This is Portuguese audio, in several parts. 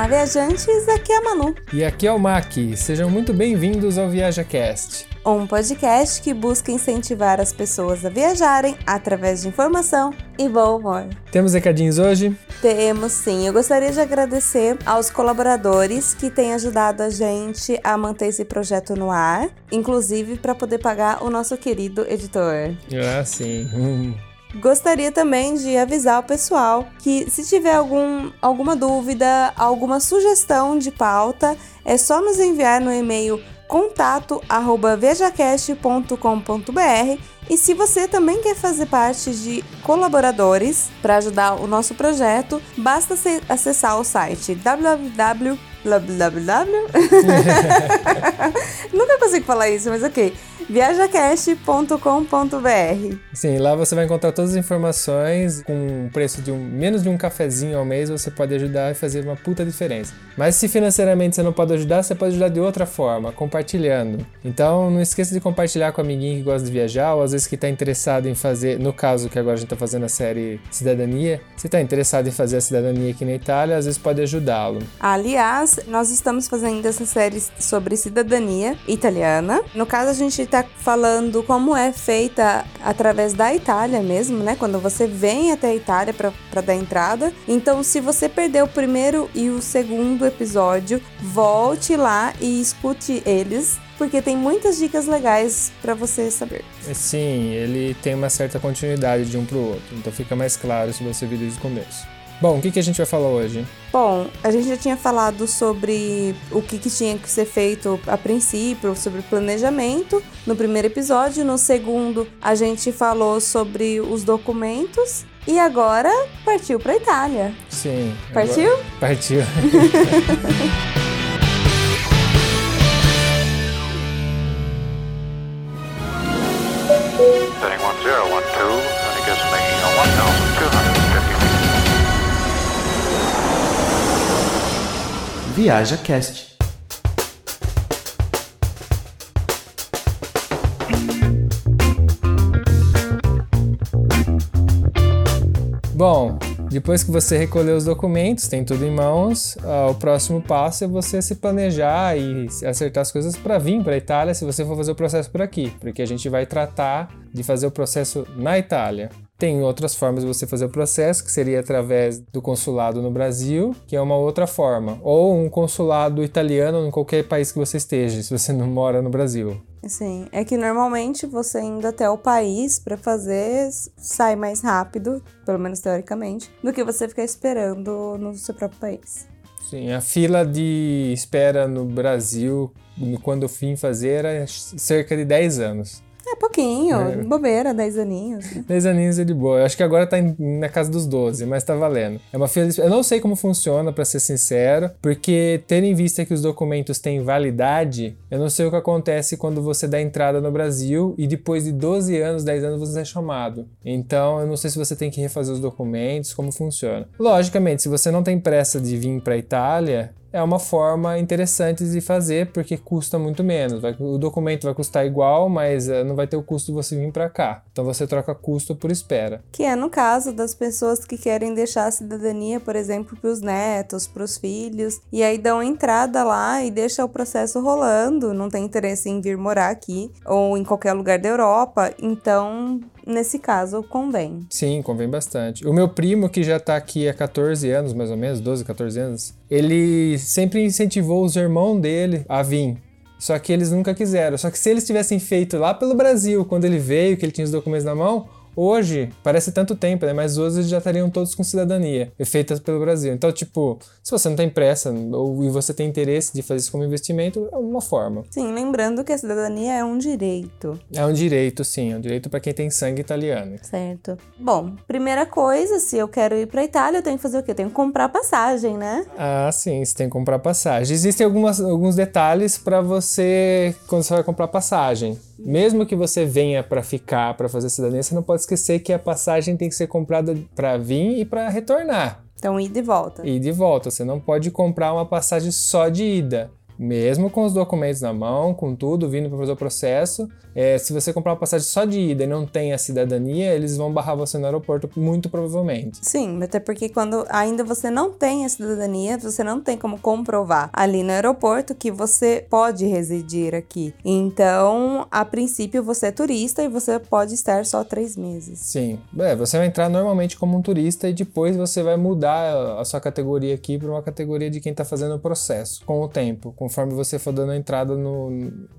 Olá, viajantes, aqui é a Manu. E aqui é o Mac. Sejam muito bem-vindos ao ViajaCast. Um podcast que busca incentivar as pessoas a viajarem através de informação e bom humor. Temos recadinhos hoje? Temos sim. Eu gostaria de agradecer aos colaboradores que têm ajudado a gente a manter esse projeto no ar, inclusive para poder pagar o nosso querido editor. Ah, sim. Hum. Gostaria também de avisar o pessoal que se tiver algum, alguma dúvida, alguma sugestão de pauta, é só nos enviar no e-mail contato@vejacast.com.br e se você também quer fazer parte de colaboradores para ajudar o nosso projeto, basta acessar o site www Nunca consigo falar isso, mas ok viajacast.com.br. Sim, lá você vai encontrar todas as informações com um preço de um, menos de um cafezinho ao mês, você pode ajudar e fazer uma puta diferença. Mas se financeiramente você não pode ajudar, você pode ajudar de outra forma, compartilhando. Então não esqueça de compartilhar com o amiguinho que gosta de viajar, ou às vezes que está interessado em fazer, no caso que agora a gente está fazendo a série Cidadania, se está interessado em fazer a cidadania aqui na Itália, às vezes pode ajudá-lo. Aliás, nós estamos fazendo essa série sobre cidadania italiana. No caso, a gente está falando como é feita através da Itália mesmo, né? Quando você vem até a Itália para dar entrada. Então, se você perdeu o primeiro e o segundo episódio, volte lá e escute eles porque tem muitas dicas legais para você saber. Sim, ele tem uma certa continuidade de um para o outro, então fica mais claro se você vir desde o começo. Bom, o que, que a gente vai falar hoje? Bom, a gente já tinha falado sobre o que, que tinha que ser feito a princípio, sobre planejamento no primeiro episódio. No segundo, a gente falou sobre os documentos. E agora partiu para Itália. Sim. Partiu? Agora... Partiu. Viaja Cast. Bom, depois que você recolher os documentos, tem tudo em mãos, uh, o próximo passo é você se planejar e acertar as coisas para vir para a Itália se você for fazer o processo por aqui, porque a gente vai tratar de fazer o processo na Itália. Tem outras formas de você fazer o processo, que seria através do consulado no Brasil, que é uma outra forma, ou um consulado italiano em qualquer país que você esteja, se você não mora no Brasil. Sim, é que normalmente você indo até o país para fazer sai mais rápido, pelo menos teoricamente, do que você ficar esperando no seu próprio país. Sim, a fila de espera no Brasil, quando eu vim fazer, era cerca de 10 anos. É pouquinho, é. bobeira, 10 aninhos. 10 aninhos é de boa. Eu acho que agora tá em, na casa dos 12, mas tá valendo. É uma de... Eu não sei como funciona, para ser sincero, porque tendo em vista que os documentos têm validade, eu não sei o que acontece quando você dá entrada no Brasil e depois de 12 anos, 10 anos você é chamado. Então, eu não sei se você tem que refazer os documentos, como funciona. Logicamente, se você não tem pressa de vir para Itália, é uma forma interessante de fazer porque custa muito menos. O documento vai custar igual, mas uh, não vai ter o custo de você vir para cá. Então você troca custo por espera. Que é no caso das pessoas que querem deixar a cidadania, por exemplo, para os netos, para os filhos, e aí dão entrada lá e deixa o processo rolando, não tem interesse em vir morar aqui ou em qualquer lugar da Europa. Então nesse caso, convém. Sim, convém bastante. O meu primo, que já tá aqui há 14 anos, mais ou menos, 12, 14 anos, ele sempre incentivou os irmãos dele a vir. Só que eles nunca quiseram. Só que se eles tivessem feito lá pelo Brasil, quando ele veio, que ele tinha os documentos na mão, Hoje, parece tanto tempo, né? Mas hoje já estariam todos com cidadania, feitas pelo Brasil. Então, tipo, se você não tem pressa ou e você tem interesse de fazer isso como investimento, é uma forma. Sim, lembrando que a cidadania é um direito. É um direito, sim. É um direito para quem tem sangue italiano. Certo. Bom, primeira coisa, se eu quero ir para Itália, eu tenho que fazer o quê? Eu tenho que comprar passagem, né? Ah, sim, você tem que comprar passagem. Existem algumas, alguns detalhes para você quando você vai comprar passagem. Mesmo que você venha para ficar, para fazer cidadania, você não pode esquecer que a passagem tem que ser comprada para vir e para retornar. Então, ida e volta. Ida e volta. Você não pode comprar uma passagem só de ida. Mesmo com os documentos na mão, com tudo, vindo para fazer o processo, é, se você comprar uma passagem só de ida e não tem a cidadania, eles vão barrar você no aeroporto, muito provavelmente. Sim, até porque quando ainda você não tem a cidadania, você não tem como comprovar ali no aeroporto que você pode residir aqui. Então, a princípio, você é turista e você pode estar só três meses. Sim, é, você vai entrar normalmente como um turista e depois você vai mudar a sua categoria aqui para uma categoria de quem está fazendo o processo com o tempo, conforme você for dando a entrada no,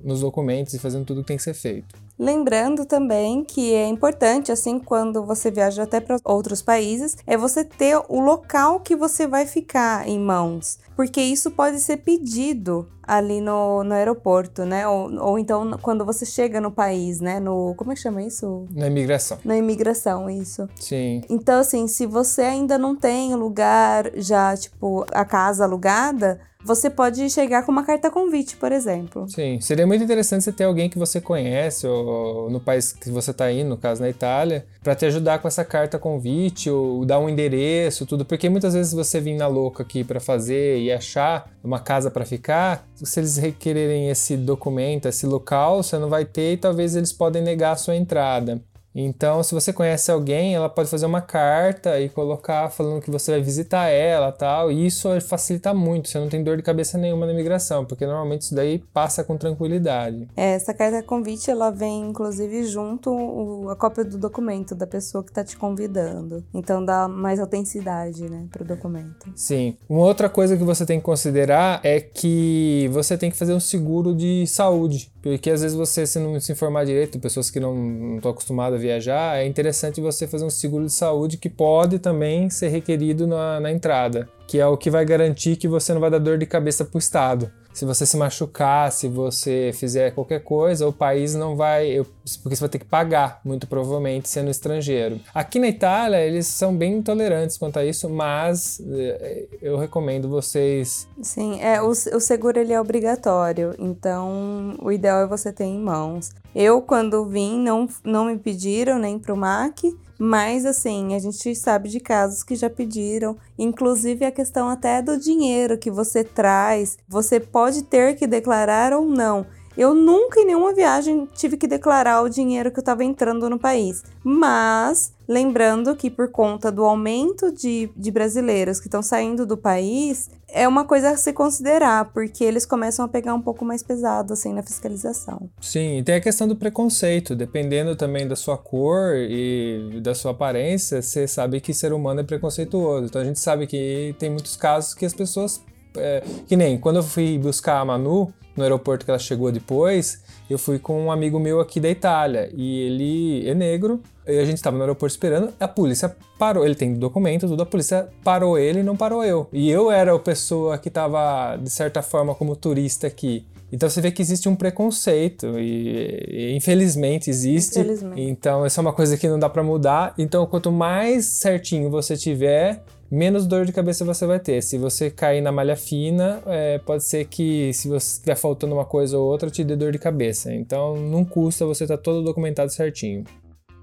nos documentos e fazendo tudo que tem que ser feito. Lembrando também que é importante, assim, quando você viaja até para outros países, é você ter o local que você vai ficar em mãos. Porque isso pode ser pedido ali no, no aeroporto, né? Ou, ou então quando você chega no país, né? No. Como é que chama isso? Na imigração. Na imigração, isso. Sim. Então, assim, se você ainda não tem lugar já, tipo, a casa alugada, você pode chegar com uma carta convite, por exemplo. Sim, seria muito interessante você ter alguém que você conhece, ou no país que você está indo, no caso na Itália, para te ajudar com essa carta convite, ou dar um endereço, tudo, porque muitas vezes você vir na louca aqui para fazer e achar uma casa para ficar, se eles requererem esse documento, esse local, você não vai ter e talvez eles podem negar a sua entrada. Então, se você conhece alguém, ela pode fazer uma carta e colocar falando que você vai visitar ela tal. E isso facilita muito, você não tem dor de cabeça nenhuma na imigração, porque normalmente isso daí passa com tranquilidade. É, essa carta convite, ela vem inclusive junto o, a cópia do documento da pessoa que está te convidando. Então dá mais autenticidade, né, pro documento. Sim. Uma outra coisa que você tem que considerar é que você tem que fazer um seguro de saúde. Porque às vezes você, se não se informar direito, pessoas que não estão acostumadas a viajar, é interessante você fazer um seguro de saúde que pode também ser requerido na, na entrada, que é o que vai garantir que você não vai dar dor de cabeça para o Estado se você se machucar, se você fizer qualquer coisa, o país não vai. Porque você vai ter que pagar, muito provavelmente, sendo estrangeiro. Aqui na Itália, eles são bem intolerantes quanto a isso, mas eh, eu recomendo vocês. Sim, é, o, o seguro ele é obrigatório, então o ideal é você ter em mãos. Eu, quando vim, não, não me pediram nem pro MAC. Mas assim, a gente sabe de casos que já pediram, inclusive a questão até do dinheiro que você traz, você pode ter que declarar ou não. Eu nunca em nenhuma viagem tive que declarar o dinheiro que eu estava entrando no país. Mas, lembrando que por conta do aumento de, de brasileiros que estão saindo do país, é uma coisa a se considerar, porque eles começam a pegar um pouco mais pesado, assim, na fiscalização. Sim, e tem a questão do preconceito. Dependendo também da sua cor e da sua aparência, você sabe que ser humano é preconceituoso. Então a gente sabe que tem muitos casos que as pessoas. É, que nem quando eu fui buscar a Manu no aeroporto que ela chegou depois, eu fui com um amigo meu aqui da Itália e ele é negro. E a gente estava no aeroporto esperando, a polícia parou. Ele tem documento, tudo, a polícia parou ele e não parou eu. E eu era a pessoa que estava, de certa forma, como turista aqui. Então você vê que existe um preconceito e, e infelizmente existe. Infelizmente. Então isso é uma coisa que não dá para mudar. Então quanto mais certinho você tiver, menos dor de cabeça você vai ter. Se você cair na malha fina, é, pode ser que se você estiver faltando uma coisa ou outra, te dê dor de cabeça. Então não custa você estar tá todo documentado certinho.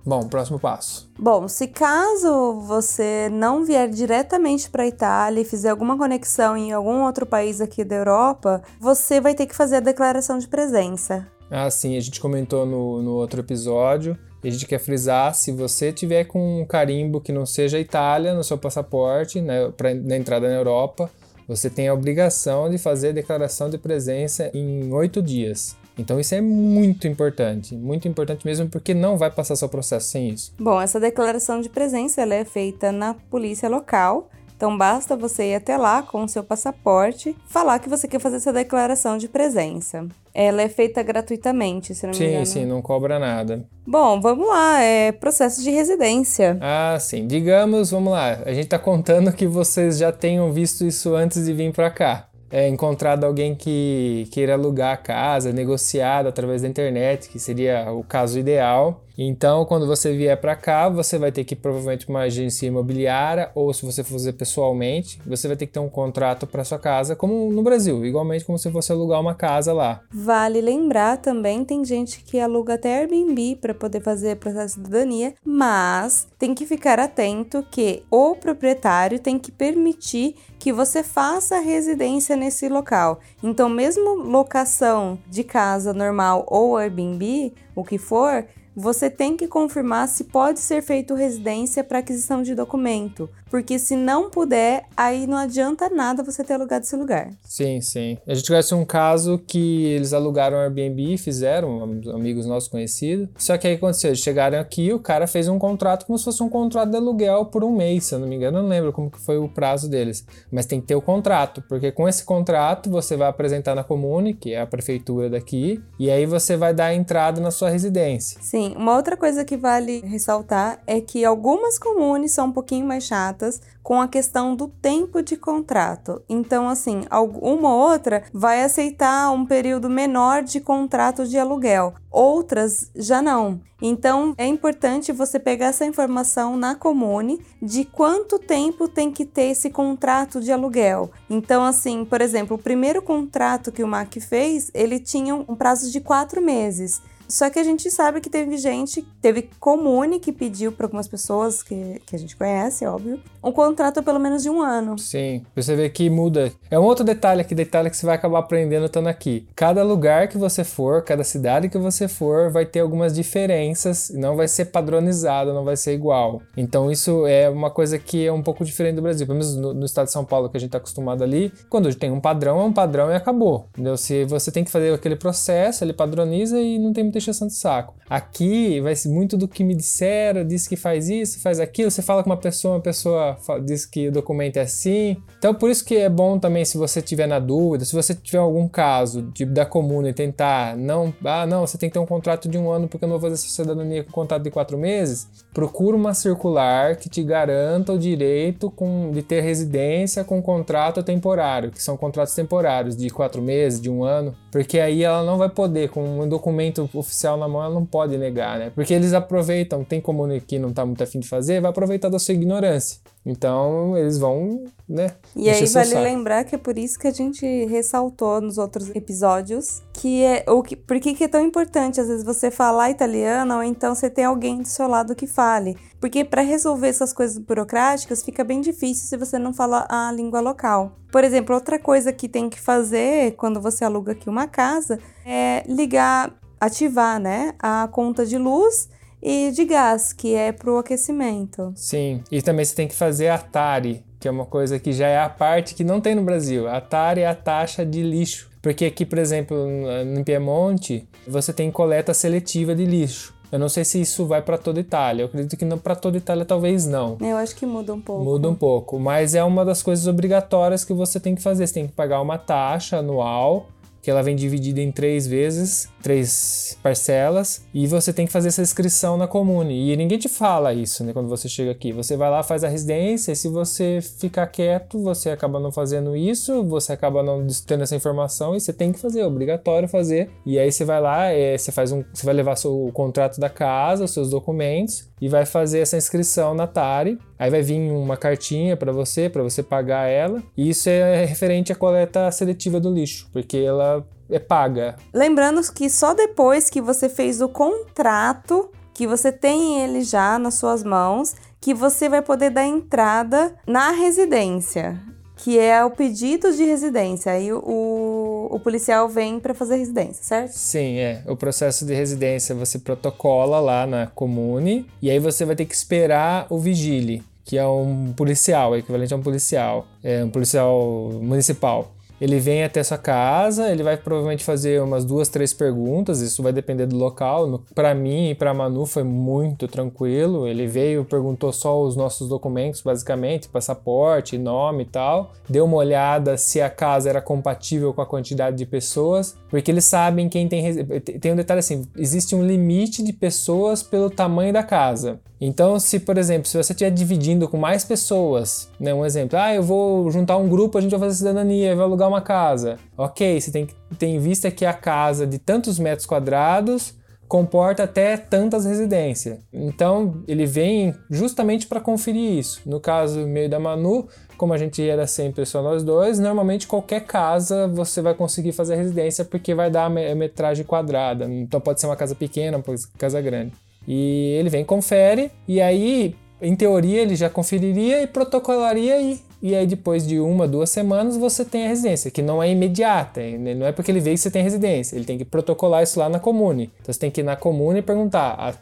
Bom, próximo passo. Bom, se caso você não vier diretamente para a Itália e fizer alguma conexão em algum outro país aqui da Europa, você vai ter que fazer a declaração de presença. Ah, sim, a gente comentou no, no outro episódio. A gente quer frisar, se você tiver com um carimbo que não seja Itália no seu passaporte, né, pra, na entrada na Europa, você tem a obrigação de fazer a declaração de presença em oito dias. Então isso é muito importante, muito importante mesmo porque não vai passar seu processo sem isso. Bom, essa declaração de presença ela é feita na polícia local. Então basta você ir até lá com o seu passaporte, falar que você quer fazer essa declaração de presença. Ela é feita gratuitamente, se não me sim, engano. Sim, sim, não cobra nada. Bom, vamos lá, é processo de residência. Ah, sim. Digamos, vamos lá, a gente tá contando que vocês já tenham visto isso antes de vir para cá é, encontrado alguém que queira alugar a casa, negociado através da internet, que seria o caso ideal. Então, quando você vier para cá, você vai ter que provavelmente uma agência imobiliária ou se você fazer pessoalmente, você vai ter que ter um contrato para sua casa, como no Brasil, igualmente como se fosse alugar uma casa lá. Vale lembrar também, tem gente que aluga até Airbnb para poder fazer processo de cidadania, mas tem que ficar atento que o proprietário tem que permitir que você faça residência nesse local. Então, mesmo locação de casa normal ou Airbnb, o que for, você tem que confirmar se pode ser feito residência para aquisição de documento, porque se não puder, aí não adianta nada você ter alugado esse lugar. Sim, sim. A gente conhece um caso que eles alugaram Airbnb e fizeram, amigos nossos conhecidos. Só que aí aconteceu, eles chegaram aqui, o cara fez um contrato como se fosse um contrato de aluguel por um mês, se eu não me engano, eu não lembro como que foi o prazo deles. Mas tem que ter o contrato, porque com esse contrato você vai apresentar na comune, que é a prefeitura daqui, e aí você vai dar a entrada na sua residência. Sim, uma outra coisa que vale ressaltar é que algumas comunes são um pouquinho mais chatas com a questão do tempo de contrato. Então, assim, uma ou outra vai aceitar um período menor de contrato de aluguel, outras já não. Então, é importante você pegar essa informação na comune de quanto tempo tem que ter esse contrato de aluguel. Então, assim, por exemplo, o primeiro contrato que o MAC fez, ele tinha um prazo de quatro meses. Só que a gente sabe que teve gente, teve comune que pediu para algumas pessoas que, que a gente conhece, óbvio, um contrato pelo menos de um ano. Sim, você vê que muda. É um outro detalhe aqui, detalhe que você vai acabar aprendendo estando aqui. Cada lugar que você for, cada cidade que você for, vai ter algumas diferenças, não vai ser padronizado, não vai ser igual. Então isso é uma coisa que é um pouco diferente do Brasil. Pelo menos no, no estado de São Paulo, que a gente está acostumado ali, quando tem um padrão, é um padrão e acabou. Entendeu? Se você tem que fazer aquele processo, ele padroniza e não tem muita encheção de saco. Aqui vai ser muito do que me disseram, disse que faz isso, faz aquilo. Você fala com uma pessoa, uma pessoa diz que o documento é assim. Então, por isso que é bom também, se você tiver na dúvida, se você tiver algum caso de, da comuna e tentar, não, ah, não, você tem que ter um contrato de um ano porque eu não vou fazer cidadania com contrato de quatro meses, procura uma circular que te garanta o direito com, de ter residência com contrato temporário, que são contratos temporários de quatro meses, de um ano, porque aí ela não vai poder, com um documento oficial na mão, ela não pode negar, né? Porque eles aproveitam, tem comune que não tá muito afim de fazer, vai aproveitar da sua ignorância. Então, eles vão, né? E aí vale lembrar que é por isso que a gente ressaltou nos outros episódios que é o que por que é tão importante às vezes você falar italiano ou então você tem alguém do seu lado que fale. Porque para resolver essas coisas burocráticas fica bem difícil se você não fala a língua local. Por exemplo, outra coisa que tem que fazer quando você aluga aqui uma casa é ligar, ativar, né, a conta de luz e de gás, que é para o aquecimento. Sim, e também você tem que fazer a TARI, que é uma coisa que já é a parte que não tem no Brasil. A TARI é a taxa de lixo. Porque aqui, por exemplo, no Piemonte, você tem coleta seletiva de lixo. Eu não sei se isso vai para toda a Itália. Eu acredito que para toda Itália talvez não. Eu acho que muda um pouco. Muda um pouco, mas é uma das coisas obrigatórias que você tem que fazer. Você tem que pagar uma taxa anual que ela vem dividida em três vezes, três parcelas, e você tem que fazer essa inscrição na comune. E ninguém te fala isso, né, quando você chega aqui. Você vai lá, faz a residência, e se você ficar quieto, você acaba não fazendo isso, você acaba não tendo essa informação, e você tem que fazer, é obrigatório fazer. E aí você vai lá, é, você faz um, você vai levar seu, o contrato da casa, os seus documentos, e vai fazer essa inscrição na TARI. Aí vai vir uma cartinha para você, para você pagar ela. E isso é referente à coleta seletiva do lixo, porque ela é paga. Lembrando que só depois que você fez o contrato, que você tem ele já nas suas mãos, que você vai poder dar entrada na residência que é o pedido de residência. Aí o, o policial vem para fazer residência, certo? Sim, é. O processo de residência você protocola lá na comune e aí você vai ter que esperar o vigile, que é um policial, é equivalente a um policial, é um policial municipal. Ele vem até sua casa, ele vai provavelmente fazer umas duas, três perguntas, isso vai depender do local. Para mim e para Manu foi muito tranquilo. Ele veio, perguntou só os nossos documentos, basicamente, passaporte, nome e tal. Deu uma olhada se a casa era compatível com a quantidade de pessoas, porque eles sabem quem tem. Tem um detalhe assim: existe um limite de pessoas pelo tamanho da casa. Então, se, por exemplo, se você estiver dividindo com mais pessoas, né, um exemplo, ah, eu vou juntar um grupo, a gente vai fazer cidadania, vai alugar uma casa. Ok, você tem que ter em vista que a casa de tantos metros quadrados comporta até tantas residências. Então, ele vem justamente para conferir isso. No caso meio da Manu, como a gente era sempre só nós dois, normalmente qualquer casa você vai conseguir fazer residência porque vai dar a metragem quadrada. Então pode ser uma casa pequena, uma casa grande. E ele vem, confere, e aí, em teoria, ele já conferiria e protocolaria e e aí depois de uma, duas semanas você tem a residência, que não é imediata, não é porque ele veio que você tem residência, ele tem que protocolar isso lá na comune. Então você tem que ir na comune e perguntar, a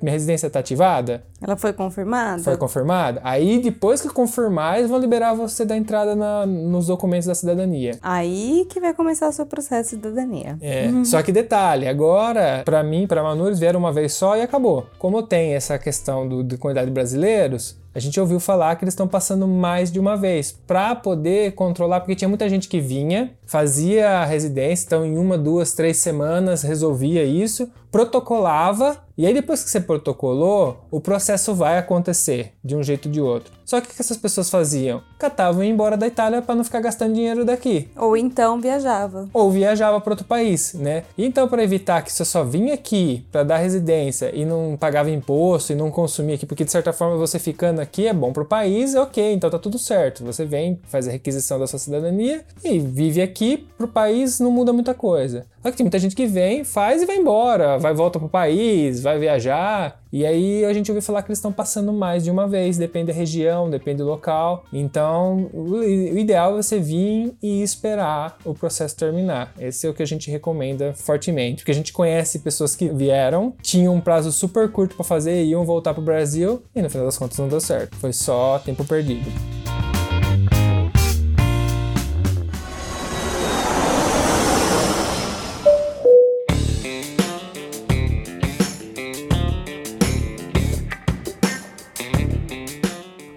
minha residência está ativada? Ela foi confirmada? Foi confirmada? Aí, depois que confirmar, eles vão liberar você da entrada na, nos documentos da cidadania. Aí que vai começar o seu processo de cidadania. É, uhum. só que detalhe, agora, para mim, para Manu, eles vieram uma vez só e acabou. Como tem essa questão do, de quantidade de brasileiros, a gente ouviu falar que eles estão passando mais de uma vez para poder controlar, porque tinha muita gente que vinha, fazia a residência, então em uma, duas, três semanas resolvia isso, protocolava, e aí depois que você protocolou, o processo vai acontecer de um jeito ou de outro. Só que o que essas pessoas faziam? Catavam e iam embora da Itália para não ficar gastando dinheiro daqui. Ou então viajava. Ou viajava para outro país, né? Então para evitar que você só vinha aqui para dar residência e não pagava imposto e não consumia aqui, porque de certa forma você ficando aqui é bom para o país, é ok, então tá tudo certo. Você vem, faz a requisição da sua cidadania e vive aqui, para o país não muda muita coisa. Só que tem muita gente que vem, faz e vai embora, vai volta pro país, vai viajar. E aí a gente ouviu falar que eles estão passando mais de uma vez, depende da região, depende do local. Então, o ideal é você vir e esperar o processo terminar. Esse é o que a gente recomenda fortemente, porque a gente conhece pessoas que vieram, tinham um prazo super curto para fazer, iam voltar pro Brasil e no final das contas não deu certo. Foi só tempo perdido.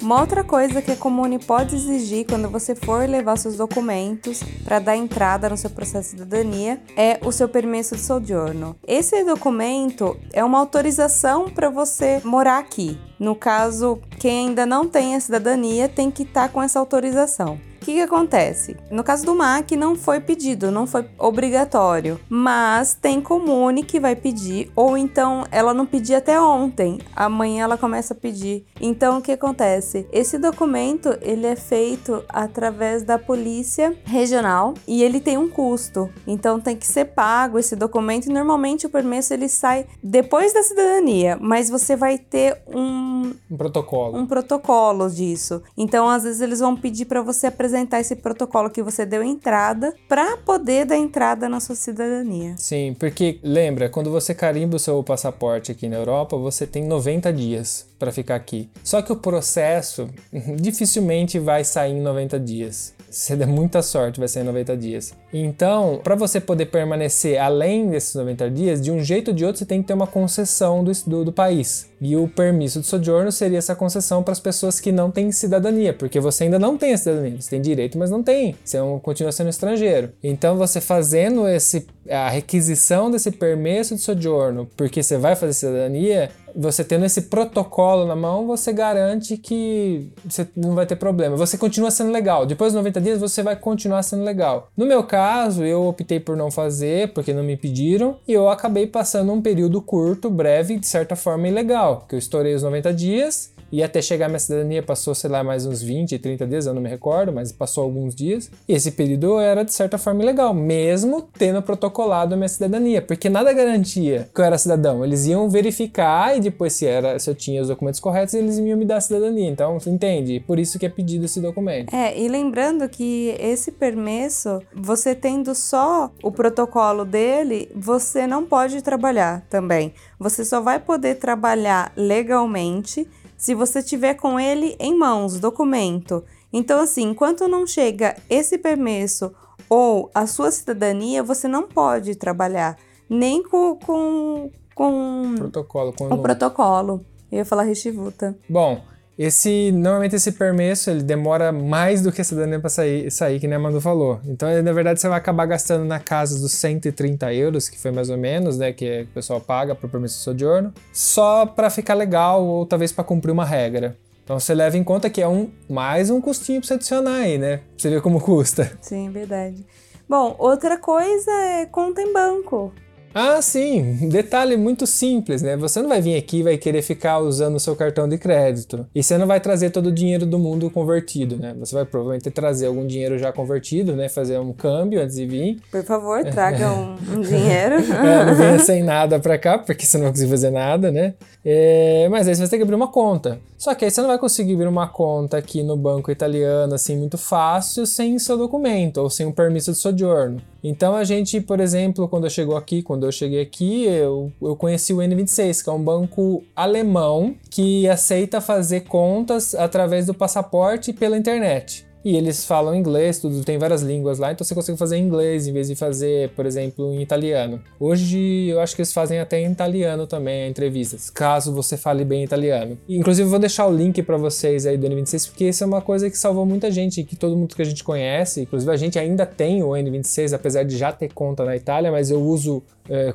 Uma outra coisa que a Comune pode exigir quando você for levar seus documentos para dar entrada no seu processo de cidadania é o seu permesso de sojourno. Esse documento é uma autorização para você morar aqui. No caso, quem ainda não tem a cidadania tem que estar tá com essa autorização que, que acontece? No caso do MAC, não foi pedido, não foi obrigatório, mas tem comune que vai pedir, ou então ela não pediu até ontem, amanhã ela começa a pedir. Então, o que acontece? Esse documento ele é feito através da polícia regional e ele tem um custo, então tem que ser pago esse documento e normalmente o permesso ele sai depois da cidadania, mas você vai ter um, um protocolo, um protocolo disso. Então, às vezes eles vão pedir para você apresentar apresentar esse protocolo que você deu entrada para poder dar entrada na sua cidadania. Sim, porque lembra, quando você carimba o seu passaporte aqui na Europa, você tem 90 dias para ficar aqui. Só que o processo dificilmente vai sair em 90 dias. Se der muita sorte, vai ser em 90 dias. Então, para você poder permanecer além desses 90 dias, de um jeito ou de outro, você tem que ter uma concessão do, do, do país. E o permisso de sojourno seria essa concessão para as pessoas que não têm cidadania, porque você ainda não tem a cidadania. Você tem direito, mas não tem. Você é um, continua sendo estrangeiro. Então, você fazendo esse, a requisição desse permisso de sojourno, porque você vai fazer cidadania, você tendo esse protocolo na mão, você garante que você não vai ter problema. Você continua sendo legal. Depois dos 90 dias, você vai continuar sendo legal. No meu caso, eu optei por não fazer, porque não me pediram, e eu acabei passando um período curto, breve, de certa forma ilegal, que eu estourei os 90 dias e até chegar minha cidadania passou, sei lá, mais uns 20, 30 dias, eu não me recordo, mas passou alguns dias. E esse período era de certa forma ilegal, mesmo tendo protocolado a minha cidadania, porque nada garantia que eu era cidadão. Eles iam verificar e depois se era se eu tinha os documentos corretos, eles iam me dar a cidadania. Então, entende? Por isso que é pedido esse documento. É, e lembrando que esse permesso, você tendo só o protocolo dele, você não pode trabalhar também. Você só vai poder trabalhar legalmente se você tiver com ele em mãos, documento. Então, assim, enquanto não chega esse permesso ou a sua cidadania, você não pode trabalhar nem com, com, com protocolo, com o protocolo. Eu ia falar rechivuta. Bom, esse, normalmente esse permesso ele demora mais do que a cidadania para sair, sair, que nem a Manu falou. Então, na verdade, você vai acabar gastando na casa dos 130 euros, que foi mais ou menos, né, que o pessoal paga para o permesso de sojourno, só para ficar legal ou talvez para cumprir uma regra. Então você leva em conta que é um mais um custinho para você adicionar aí, né? Pra você ver como custa. Sim, verdade. Bom, outra coisa é conta em banco. Ah, sim. Detalhe muito simples, né? Você não vai vir aqui e vai querer ficar usando o seu cartão de crédito. E você não vai trazer todo o dinheiro do mundo convertido, né? Você vai provavelmente trazer algum dinheiro já convertido, né? Fazer um câmbio antes de vir. Por favor, traga um, um dinheiro. É, não venha sem nada pra cá, porque você não vai conseguir fazer nada, né? É, mas aí você vai ter que abrir uma conta. Só que aí você não vai conseguir abrir uma conta aqui no banco italiano, assim, muito fácil, sem seu documento ou sem um permisso de sojourno. Então a gente, por exemplo, quando eu chegou aqui, quando eu cheguei aqui, eu, eu conheci o N26, que é um banco alemão que aceita fazer contas através do passaporte pela internet. E eles falam inglês, tudo tem várias línguas lá, então você consegue fazer em inglês em vez de fazer, por exemplo, em italiano. Hoje eu acho que eles fazem até em italiano também entrevistas, caso você fale bem italiano. Inclusive eu vou deixar o link para vocês aí do N26, porque isso é uma coisa que salvou muita gente, que todo mundo que a gente conhece, inclusive a gente ainda tem o N26, apesar de já ter conta na Itália, mas eu uso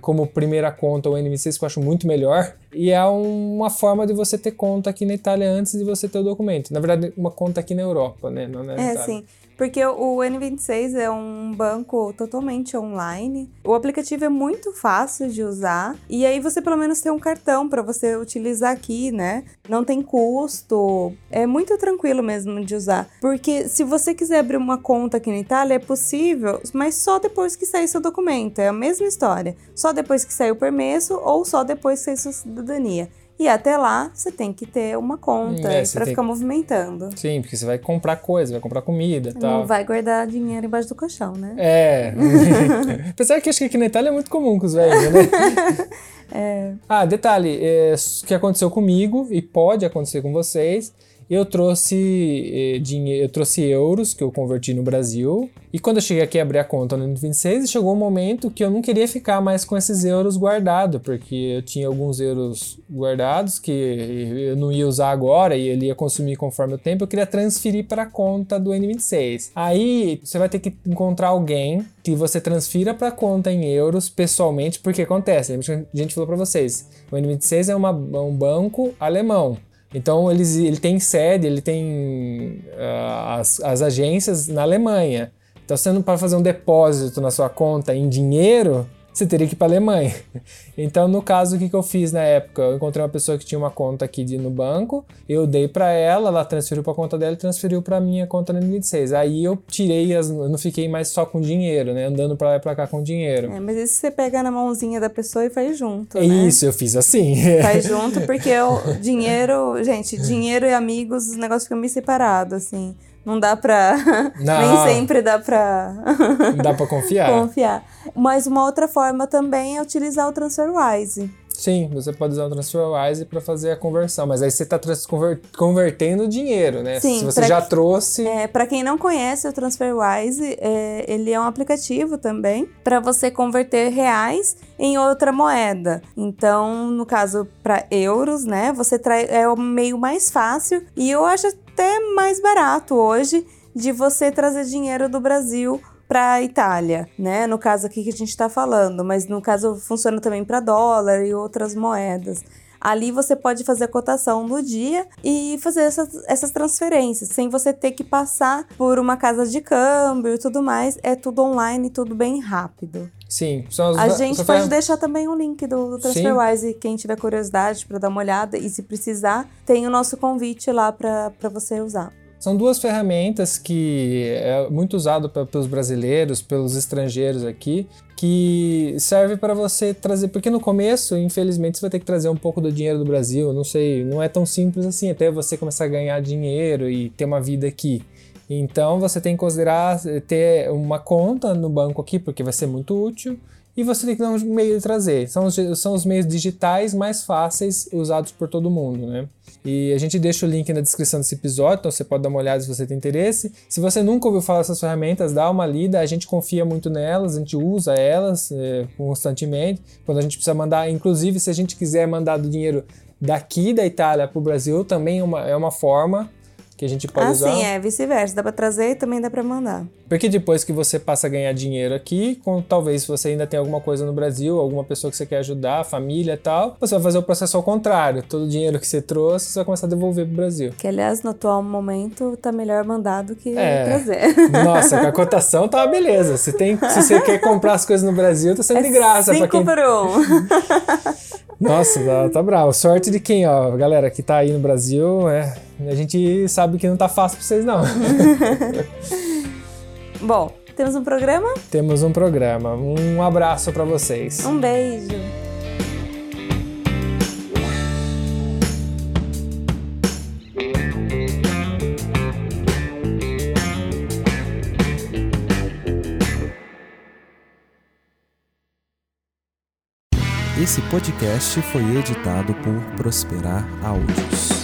como primeira conta o N26, que eu acho muito melhor. E é uma forma de você ter conta aqui na Itália antes de você ter o documento. Na verdade, uma conta aqui na Europa, né? Não na É, Itália. sim. Porque o N26 é um banco totalmente online. O aplicativo é muito fácil de usar. E aí você pelo menos tem um cartão para você utilizar aqui, né? Não tem custo. É muito tranquilo mesmo de usar. Porque se você quiser abrir uma conta aqui na Itália, é possível, mas só depois que sair seu documento. É a mesma história. Só depois que sair o permesso ou só depois que sair sua cidadania. E até lá, você tem que ter uma conta É, para ficar movimentando. Sim, porque você vai comprar coisa, vai comprar comida e Não tal. vai guardar dinheiro embaixo do colchão, né? É. Apesar que acho que aqui na Itália é muito comum com os velhos, né? Ah, detalhe, é, o que aconteceu comigo e pode acontecer com vocês. Eu trouxe dinheiro, eu trouxe euros que eu converti no Brasil. E quando eu cheguei aqui a abrir a conta no 26, chegou um momento que eu não queria ficar mais com esses euros guardados, porque eu tinha alguns euros guardados que eu não ia usar agora e ele ia consumir conforme o tempo. Eu queria transferir para a conta do N26. Aí você vai ter que encontrar alguém que você transfira para a conta em euros pessoalmente, porque acontece, lembra que a gente falou para vocês, o N26 é, uma, é um banco alemão. Então eles, ele tem sede, ele tem ah, as, as agências na Alemanha. Então, não para fazer um depósito na sua conta em dinheiro, você teria que ir para a Alemanha. Então, no caso, o que, que eu fiz na época? Eu encontrei uma pessoa que tinha uma conta aqui de, no banco, eu dei para ela, ela transferiu para a conta dela e transferiu para minha conta no 26. Aí eu tirei, as, eu não fiquei mais só com dinheiro, né? Andando para lá e para cá com dinheiro. É, mas isso você pega na mãozinha da pessoa e faz junto, É né? isso, eu fiz assim. Faz junto, porque o dinheiro, gente, dinheiro e amigos, os negócios ficam meio separados, assim. Não dá pra. Não. Nem sempre dá pra Não dá para confiar. confiar. Mas uma outra forma também é utilizar o TransferWise. Sim, você pode usar o TransferWise para fazer a conversão, mas aí você está convertendo dinheiro, né? Sim, Se você pra já que- trouxe. É, para quem não conhece o TransferWise, é, ele é um aplicativo também para você converter reais em outra moeda. Então, no caso, para euros, né? Você trai, é o meio mais fácil e eu acho até mais barato hoje de você trazer dinheiro do Brasil para a Itália, né? No caso aqui que a gente está falando, mas no caso funciona também para dólar e outras moedas. Ali você pode fazer a cotação do dia e fazer essas, essas transferências, sem você ter que passar por uma casa de câmbio e tudo mais. É tudo online, tudo bem rápido. Sim, são as A gente ferram- pode deixar também o link do, do TransferWise, quem tiver curiosidade para dar uma olhada. E se precisar, tem o nosso convite lá para você usar. São duas ferramentas que é muito usado pe- pelos brasileiros, pelos estrangeiros aqui, que serve para você trazer, porque no começo, infelizmente, você vai ter que trazer um pouco do dinheiro do Brasil, não sei, não é tão simples assim, até você começar a ganhar dinheiro e ter uma vida aqui. Então você tem que considerar eh, ter uma conta no banco aqui, porque vai ser muito útil, e você tem que dar um meio de trazer. São os, são os meios digitais mais fáceis usados por todo mundo, né? E a gente deixa o link na descrição desse episódio, então você pode dar uma olhada se você tem interesse. Se você nunca ouviu falar dessas ferramentas, dá uma lida, a gente confia muito nelas, a gente usa elas é, constantemente. Quando a gente precisa mandar, inclusive se a gente quiser mandar do dinheiro daqui da Itália para o Brasil, também é uma, é uma forma que a gente pode ah, usar. sim, é vice-versa. Dá pra trazer e também dá pra mandar. Porque depois que você passa a ganhar dinheiro aqui, com talvez você ainda tenha alguma coisa no Brasil, alguma pessoa que você quer ajudar, família e tal, você vai fazer o processo ao contrário. Todo o dinheiro que você trouxe, você vai começar a devolver pro Brasil. Que, aliás, no atual momento, tá melhor mandar do que É. trazer. Nossa, com a cotação tá uma beleza. Se, tem, se você quer comprar as coisas no Brasil, tá sendo de graça Cinco quem por um. Nossa, tá, tá bravo. Sorte de quem, ó, galera que tá aí no Brasil, é, a gente sabe que não tá fácil pra vocês, não. Bom, temos um programa? Temos um programa. Um abraço pra vocês. Um beijo. Esse podcast foi editado por Prosperar Áudios.